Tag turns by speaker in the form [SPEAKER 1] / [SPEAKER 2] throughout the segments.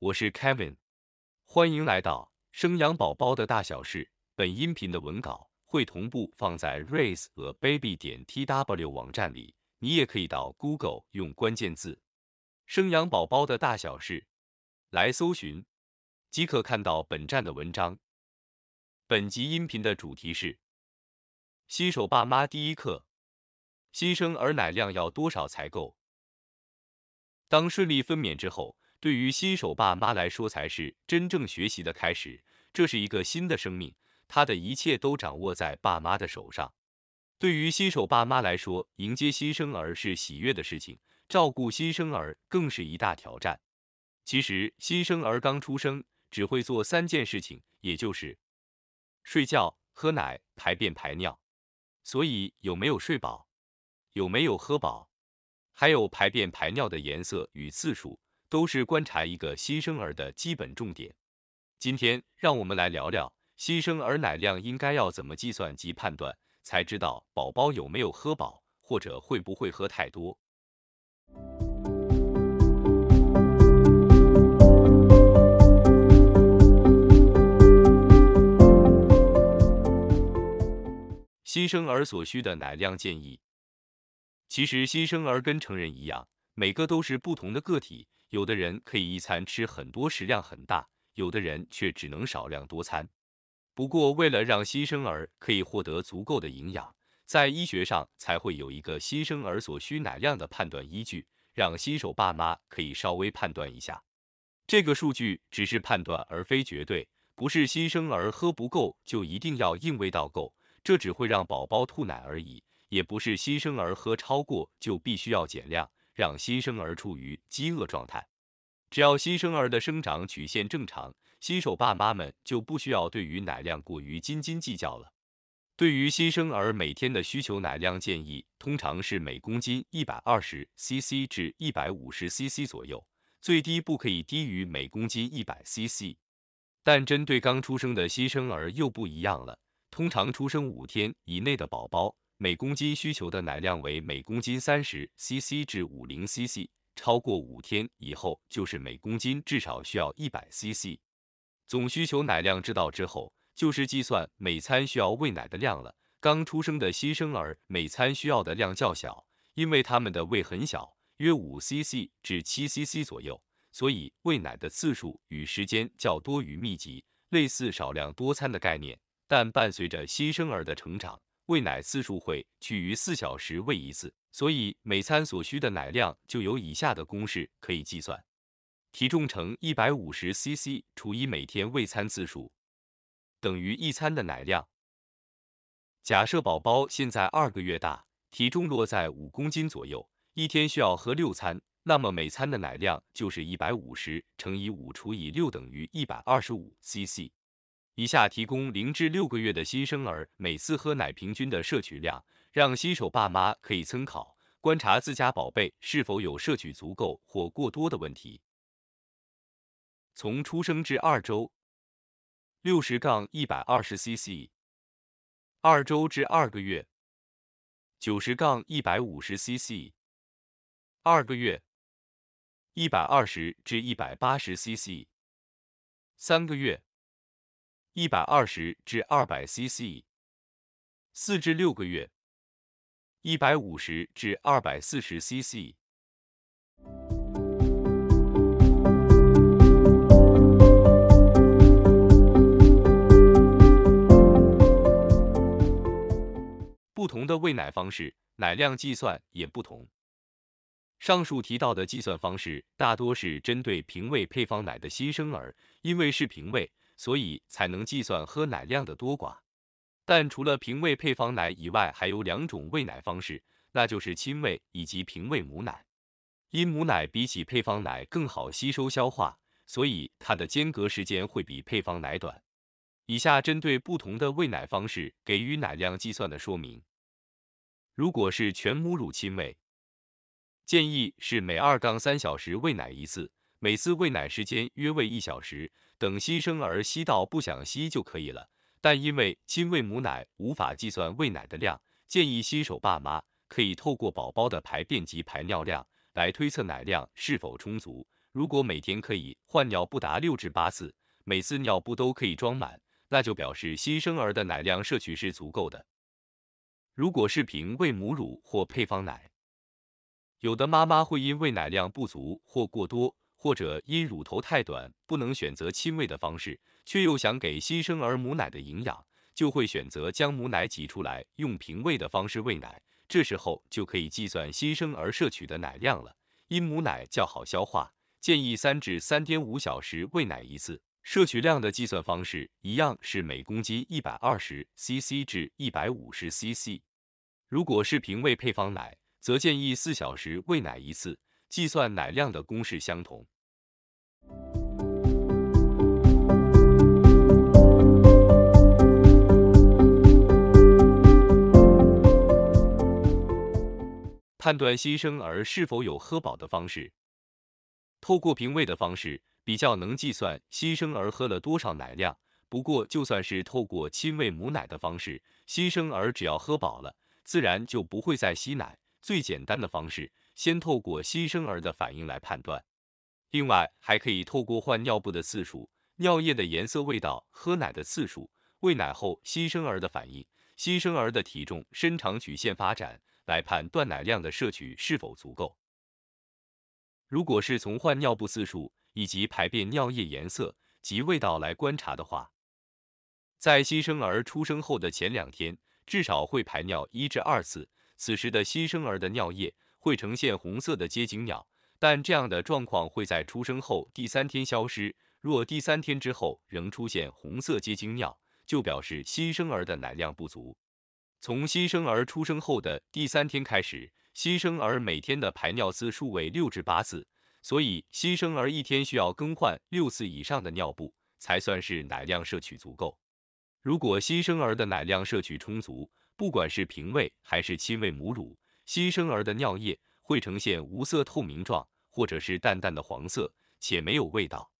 [SPEAKER 1] 我是 Kevin，欢迎来到生养宝宝的大小事。本音频的文稿会同步放在 raiseababy 点 tw 网站里，你也可以到 Google 用关键字“生养宝宝的大小事”来搜寻，即可看到本站的文章。本集音频的主题是新手爸妈第一课：新生儿奶量要多少才够？当顺利分娩之后。对于新手爸妈来说，才是真正学习的开始。这是一个新的生命，他的一切都掌握在爸妈的手上。对于新手爸妈来说，迎接新生儿是喜悦的事情，照顾新生儿更是一大挑战。其实，新生儿刚出生只会做三件事情，也就是睡觉、喝奶、排便排尿。所以，有没有睡饱，有没有喝饱，还有排便排尿的颜色与次数。都是观察一个新生儿的基本重点。今天，让我们来聊聊新生儿奶量应该要怎么计算及判断，才知道宝宝有没有喝饱，或者会不会喝太多。新生儿所需的奶量建议。其实，新生儿跟成人一样，每个都是不同的个体。有的人可以一餐吃很多，食量很大；有的人却只能少量多餐。不过，为了让新生儿可以获得足够的营养，在医学上才会有一个新生儿所需奶量的判断依据，让新手爸妈可以稍微判断一下。这个数据只是判断，而非绝对，不是新生儿喝不够就一定要硬喂到够，这只会让宝宝吐奶而已；也不是新生儿喝超过就必须要减量。让新生儿处于饥饿状态，只要新生儿的生长曲线正常，新手爸妈们就不需要对于奶量过于斤斤计较了。对于新生儿每天的需求奶量建议，通常是每公斤一百二十 CC 至一百五十 CC 左右，最低不可以低于每公斤一百 CC。但针对刚出生的新生儿又不一样了，通常出生五天以内的宝宝。每公斤需求的奶量为每公斤三十 CC 至五零 CC，超过五天以后就是每公斤至少需要一百 CC。总需求奶量知道之后，就是计算每餐需要喂奶的量了。刚出生的新生儿每餐需要的量较小，因为他们的胃很小，约五 CC 至七 CC 左右，所以喂奶的次数与时间较多于密集，类似少量多餐的概念。但伴随着新生儿的成长，喂奶次数会趋于四小时喂一次，所以每餐所需的奶量就有以下的公式可以计算：体重乘一百五十 CC 除以每天喂餐次数，等于一餐的奶量。假设宝宝现在二个月大，体重落在五公斤左右，一天需要喝六餐，那么每餐的奶量就是一百五十乘以五除以六等于一百二十五 CC。以下提供零至六个月的新生儿每次喝奶平均的摄取量，让新手爸妈可以参考，观察自家宝贝是否有摄取足够或过多的问题。从出生至二周，六十杠一百二十 CC；二周至二个月，九十杠一百五十 CC；二个月，一百二十至一百八十 CC；三个月。一百二十至二百 CC，四至六个月，一百五十至二百四十 CC。不同的喂奶方式，奶量计算也不同。上述提到的计算方式大多是针对平喂配方奶的新生儿，因为是平喂。所以才能计算喝奶量的多寡，但除了平喂配方奶以外，还有两种喂奶方式，那就是亲喂以及平喂母奶。因母奶比起配方奶更好吸收消化，所以它的间隔时间会比配方奶短。以下针对不同的喂奶方式给予奶量计算的说明。如果是全母乳亲喂，建议是每二杠三小时喂奶一次，每次喂奶时间约喂一小时。等新生儿吸到不想吸就可以了，但因为亲喂母奶无法计算喂奶的量，建议新手爸妈可以透过宝宝的排便及排尿量来推测奶量是否充足。如果每天可以换尿不达六至八次，每次尿布都可以装满，那就表示新生儿的奶量摄取是足够的。如果是凭喂母乳或配方奶，有的妈妈会因喂奶量不足或过多，或者因乳头太短不能选择亲喂的方式，却又想给新生儿母奶的营养，就会选择将母奶挤出来，用平喂的方式喂奶。这时候就可以计算新生儿摄取的奶量了。因母奶较好消化，建议三至三点五小时喂奶一次。摄取量的计算方式一样是每公斤一百二十 CC 至一百五十 CC。如果是平喂配方奶，则建议四小时喂奶一次，计算奶量的公式相同。判断新生儿是否有喝饱的方式，透过平喂的方式，比较能计算新生儿喝了多少奶量。不过，就算是透过亲喂母奶的方式，新生儿只要喝饱了，自然就不会再吸奶。最简单的方式，先透过新生儿的反应来判断。另外，还可以透过换尿布的次数、尿液的颜色、味道、喝奶的次数、喂奶后新生儿的反应、新生儿的体重、身长曲线发展来判断奶量的摄取是否足够。如果是从换尿布次数以及排便尿液颜色及味道来观察的话，在新生儿出生后的前两天，至少会排尿一至二次。此时的新生儿的尿液会呈现红色的结晶尿，但这样的状况会在出生后第三天消失。若第三天之后仍出现红色结晶尿，就表示新生儿的奶量不足。从新生儿出生后的第三天开始，新生儿每天的排尿次数为六至八次，所以新生儿一天需要更换六次以上的尿布，才算是奶量摄取足够。如果新生儿的奶量摄取充足，不管是平喂还是亲喂母乳，新生儿的尿液会呈现无色透明状，或者是淡淡的黄色，且没有味道。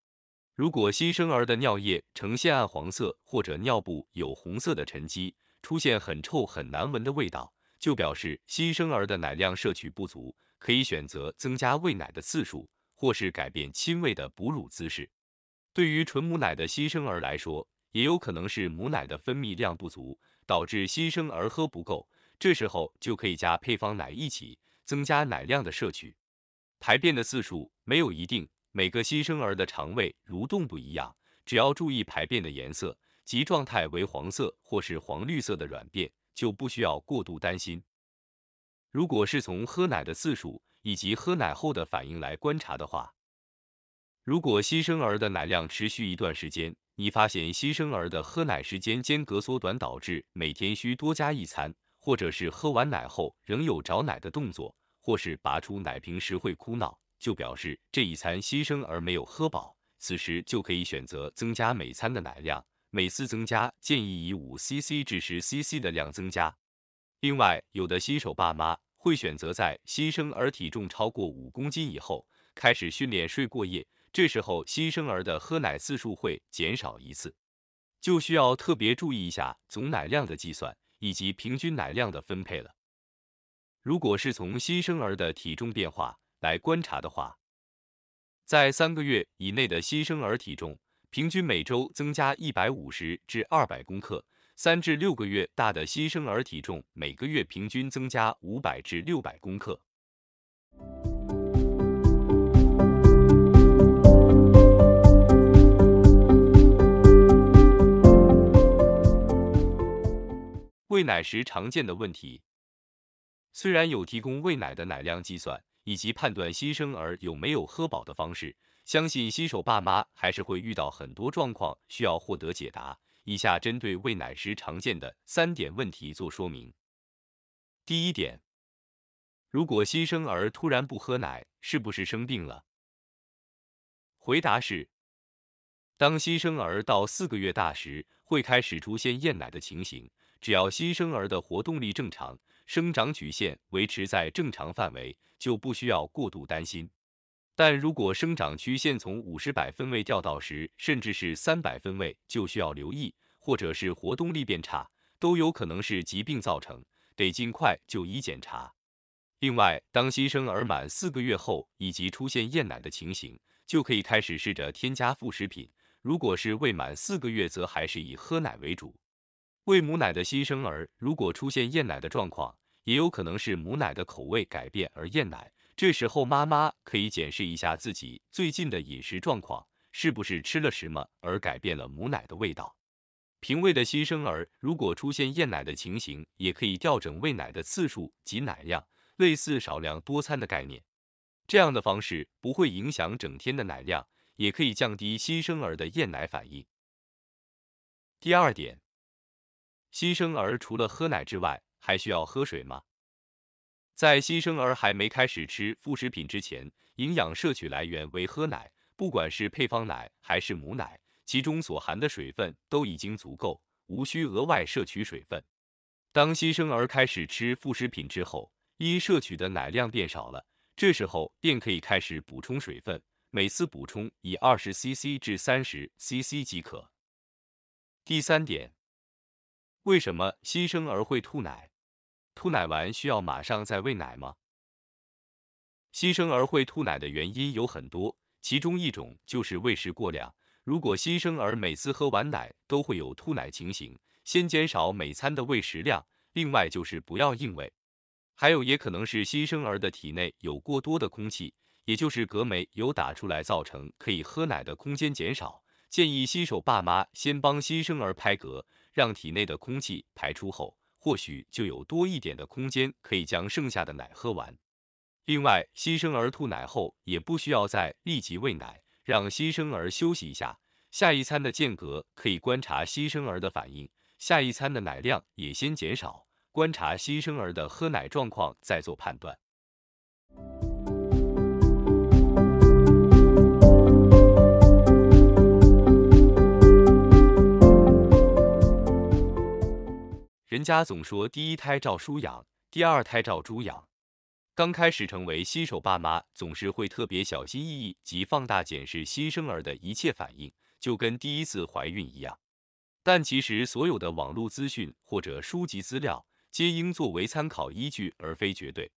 [SPEAKER 1] 如果新生儿的尿液呈现暗黄色，或者尿布有红色的沉积，出现很臭很难闻的味道，就表示新生儿的奶量摄取不足，可以选择增加喂奶的次数，或是改变亲喂的哺乳姿势。对于纯母奶的新生儿来说，也有可能是母奶的分泌量不足。导致新生儿喝不够，这时候就可以加配方奶一起，增加奶量的摄取。排便的次数没有一定，每个新生儿的肠胃蠕动不一样，只要注意排便的颜色及状态为黄色或是黄绿色的软便，就不需要过度担心。如果是从喝奶的次数以及喝奶后的反应来观察的话，如果新生儿的奶量持续一段时间，你发现新生儿的喝奶时间间隔缩短，导致每天需多加一餐，或者是喝完奶后仍有找奶的动作，或是拔出奶瓶时会哭闹，就表示这一餐新生儿没有喝饱。此时就可以选择增加每餐的奶量，每次增加建议以五 CC 至十 CC 的量增加。另外，有的新手爸妈会选择在新生儿体重超过五公斤以后开始训练睡过夜。这时候新生儿的喝奶次数会减少一次，就需要特别注意一下总奶量的计算以及平均奶量的分配了。如果是从新生儿的体重变化来观察的话，在三个月以内的新生儿体重平均每周增加一百五十至二百公克，三至六个月大的新生儿体重每个月平均增加五百至六百公克。喂奶时常见的问题，虽然有提供喂奶的奶量计算以及判断新生儿有没有喝饱的方式，相信新手爸妈还是会遇到很多状况需要获得解答。以下针对喂奶时常见的三点问题做说明。第一点，如果新生儿突然不喝奶，是不是生病了？回答是，当新生儿到四个月大时，会开始出现厌奶的情形。只要新生儿的活动力正常，生长曲线维持在正常范围，就不需要过度担心。但如果生长曲线从五十百分位掉到十，甚至是三百分位，就需要留意，或者是活动力变差，都有可能是疾病造成，得尽快就医检查。另外，当新生儿满四个月后，以及出现厌奶的情形，就可以开始试着添加副食品。如果是未满四个月，则还是以喝奶为主。喂母奶的新生儿如果出现厌奶的状况，也有可能是母奶的口味改变而厌奶。这时候妈妈可以检视一下自己最近的饮食状况，是不是吃了什么而改变了母奶的味道。平喂的新生儿如果出现厌奶的情形，也可以调整喂奶的次数及奶量，类似少量多餐的概念。这样的方式不会影响整天的奶量，也可以降低新生儿的厌奶反应。第二点，新生儿除了喝奶之外，还需要喝水吗？在新生儿还没开始吃副食品之前，营养摄取来源为喝奶，不管是配方奶还是母奶。其中所含的水分都已经足够，无需额外摄取水分。当新生儿开始吃副食品之后，因摄取的奶量变少了，这时候便可以开始补充水分，每次补充以二十 CC 至三十 CC 即可。第三点，为什么新生儿会吐奶？吐奶完需要马上再喂奶吗？新生儿会吐奶的原因有很多，其中一种就是喂食过量。如果新生儿每次喝完奶都会有吐奶情形，先减少每餐的喂食量。另外就是不要硬喂。还有也可能是新生儿的体内有过多的空气，也就是隔酶有打出来，造成可以喝奶的空间减少。建议新手爸妈先帮新生儿拍嗝，让体内的空气排出后，或许就有多一点的空间可以将剩下的奶喝完。另外，新生儿吐奶后也不需要再立即喂奶。让新生儿休息一下，下一餐的间隔可以观察新生儿的反应，下一餐的奶量也先减少，观察新生儿的喝奶状况再做判断。人家总说第一胎照书养，第二胎照猪养。刚开始成为新手爸妈，总是会特别小心翼翼及放大检视新生儿的一切反应，就跟第一次怀孕一样。但其实所有的网络资讯或者书籍资料，皆应作为参考依据，而非绝对。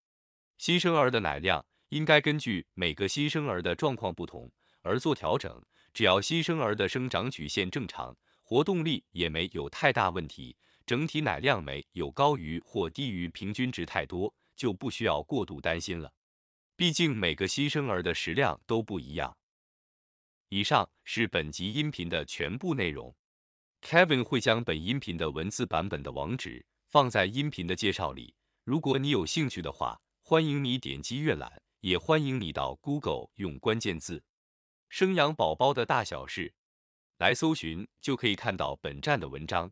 [SPEAKER 1] 新生儿的奶量应该根据每个新生儿的状况不同而做调整。只要新生儿的生长曲线正常，活动力也没有太大问题，整体奶量没有高于或低于平均值太多。就不需要过度担心了，毕竟每个新生儿的食量都不一样。以上是本集音频的全部内容，Kevin 会将本音频的文字版本的网址放在音频的介绍里。如果你有兴趣的话，欢迎你点击阅览，也欢迎你到 Google 用关键字“生养宝宝的大小事”来搜寻，就可以看到本站的文章。